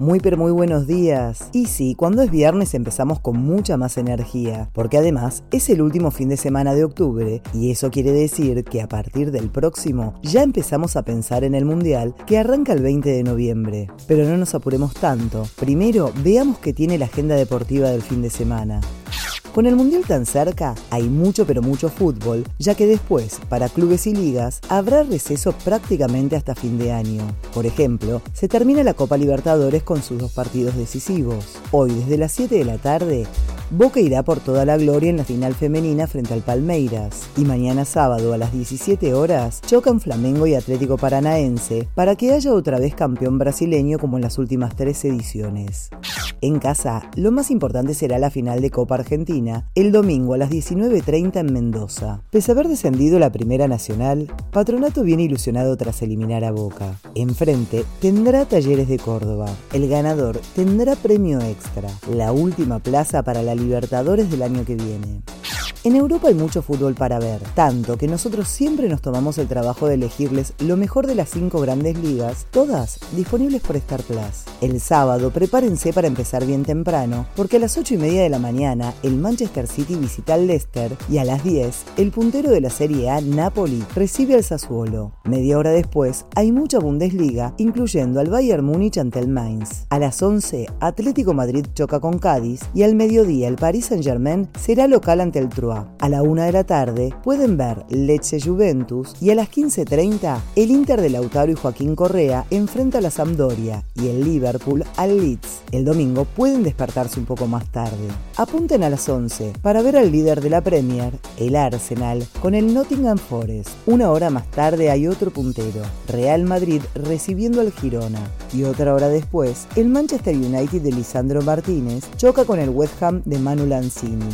Muy pero muy buenos días. Y sí, cuando es viernes empezamos con mucha más energía, porque además es el último fin de semana de octubre y eso quiere decir que a partir del próximo ya empezamos a pensar en el Mundial que arranca el 20 de noviembre. Pero no nos apuremos tanto. Primero veamos qué tiene la agenda deportiva del fin de semana. Con el Mundial tan cerca, hay mucho pero mucho fútbol, ya que después, para clubes y ligas, habrá receso prácticamente hasta fin de año. Por ejemplo, se termina la Copa Libertadores con sus dos partidos decisivos. Hoy, desde las 7 de la tarde, Boca irá por toda la gloria en la final femenina frente al Palmeiras. Y mañana sábado a las 17 horas chocan Flamengo y Atlético Paranaense para que haya otra vez campeón brasileño como en las últimas tres ediciones. En casa, lo más importante será la final de Copa Argentina, el domingo a las 19.30 en Mendoza. Pese a haber descendido la Primera Nacional, Patronato viene ilusionado tras eliminar a Boca. Enfrente tendrá Talleres de Córdoba. El ganador tendrá premio extra, la última plaza para la Libertadores del año que viene. En Europa hay mucho fútbol para ver, tanto que nosotros siempre nos tomamos el trabajo de elegirles lo mejor de las cinco grandes ligas, todas disponibles por Star Plus. El sábado prepárense para empezar bien temprano, porque a las 8 y media de la mañana el Manchester City visita al Leicester y a las 10 el puntero de la Serie A, Napoli, recibe al Sassuolo. Media hora después hay mucha Bundesliga, incluyendo al Bayern Múnich ante el Mainz. A las 11 Atlético Madrid choca con Cádiz y al mediodía el Paris Saint Germain será local ante el True a la una de la tarde pueden ver Lecce Juventus y a las 15.30 el Inter de Lautaro y Joaquín Correa enfrenta a la Sampdoria y el Liverpool al Leeds. El domingo pueden despertarse un poco más tarde. Apunten a las 11 para ver al líder de la Premier, el Arsenal, con el Nottingham Forest. Una hora más tarde hay otro puntero, Real Madrid recibiendo al Girona. Y otra hora después, el Manchester United de Lisandro Martínez choca con el West Ham de Manu Lanzini.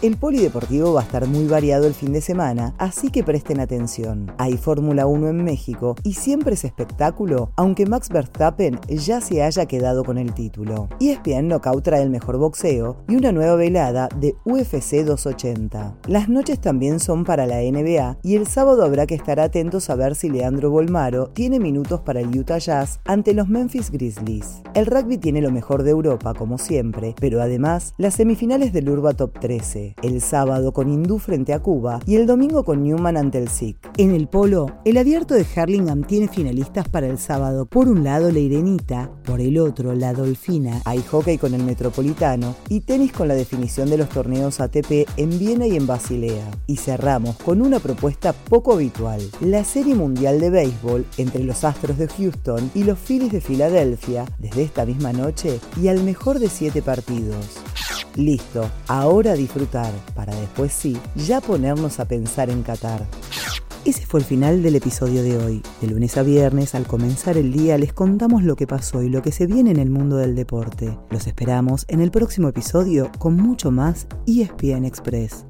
El polideportivo va a estar muy variado el fin de semana, así que presten atención. Hay Fórmula 1 en México y siempre es espectáculo, aunque Max Verstappen ya se haya quedado con el título. ESPN Knockout trae el mejor boxeo y una nueva velada de UFC 280. Las noches también son para la NBA y el sábado habrá que estar atentos a ver si Leandro Bolmaro tiene minutos para el Utah Jazz ante los Memphis Grizzlies. El rugby tiene lo mejor de Europa, como siempre, pero además las semifinales del Urba Top 13 el sábado con Hindú frente a Cuba y el domingo con Newman ante el SIC. En el polo, el abierto de Harlingham tiene finalistas para el sábado. Por un lado la Irenita, por el otro la Dolfina, hay hockey con el Metropolitano y tenis con la definición de los torneos ATP en Viena y en Basilea. Y cerramos con una propuesta poco habitual, la Serie Mundial de Béisbol entre los Astros de Houston y los Phillies de Filadelfia desde esta misma noche y al mejor de siete partidos. Listo, ahora disfrutar, para después sí, ya ponernos a pensar en Qatar. Ese fue el final del episodio de hoy. De lunes a viernes, al comenzar el día, les contamos lo que pasó y lo que se viene en el mundo del deporte. Los esperamos en el próximo episodio con mucho más ESPN Express.